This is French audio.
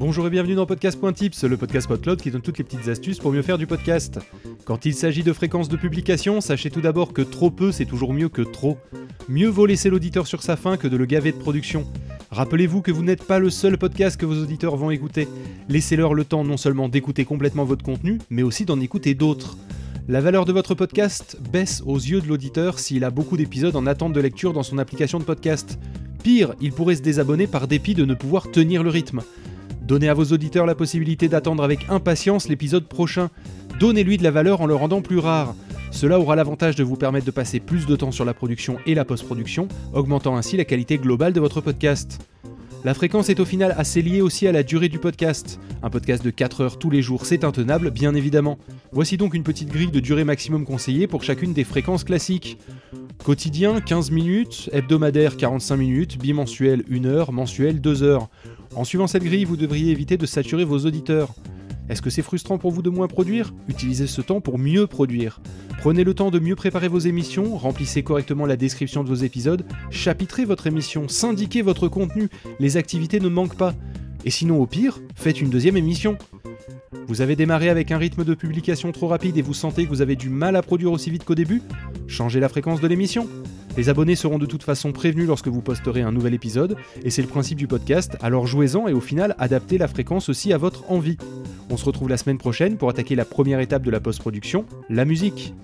Bonjour et bienvenue dans Podcast.tips, le podcast PodCloud qui donne toutes les petites astuces pour mieux faire du podcast. Quand il s'agit de fréquence de publication, sachez tout d'abord que trop peu c'est toujours mieux que trop. Mieux vaut laisser l'auditeur sur sa faim que de le gaver de production. Rappelez-vous que vous n'êtes pas le seul podcast que vos auditeurs vont écouter. Laissez-leur le temps non seulement d'écouter complètement votre contenu, mais aussi d'en écouter d'autres. La valeur de votre podcast baisse aux yeux de l'auditeur s'il a beaucoup d'épisodes en attente de lecture dans son application de podcast. Pire, il pourrait se désabonner par dépit de ne pouvoir tenir le rythme. Donnez à vos auditeurs la possibilité d'attendre avec impatience l'épisode prochain. Donnez-lui de la valeur en le rendant plus rare. Cela aura l'avantage de vous permettre de passer plus de temps sur la production et la post-production, augmentant ainsi la qualité globale de votre podcast. La fréquence est au final assez liée aussi à la durée du podcast. Un podcast de 4 heures tous les jours, c'est intenable, bien évidemment. Voici donc une petite grille de durée maximum conseillée pour chacune des fréquences classiques. Quotidien 15 minutes, hebdomadaire 45 minutes, bimensuel 1 heure, mensuel 2 heures. En suivant cette grille, vous devriez éviter de saturer vos auditeurs. Est-ce que c'est frustrant pour vous de moins produire? Utilisez ce temps pour mieux produire. Prenez le temps de mieux préparer vos émissions, remplissez correctement la description de vos épisodes, chapitrez votre émission, syndiquez votre contenu, les activités ne manquent pas. Et sinon au pire, faites une deuxième émission. Vous avez démarré avec un rythme de publication trop rapide et vous sentez que vous avez du mal à produire aussi vite qu'au début? Changez la fréquence de l'émission. Les abonnés seront de toute façon prévenus lorsque vous posterez un nouvel épisode, et c'est le principe du podcast, alors jouez-en et au final adaptez la fréquence aussi à votre envie. On se retrouve la semaine prochaine pour attaquer la première étape de la post-production, la musique.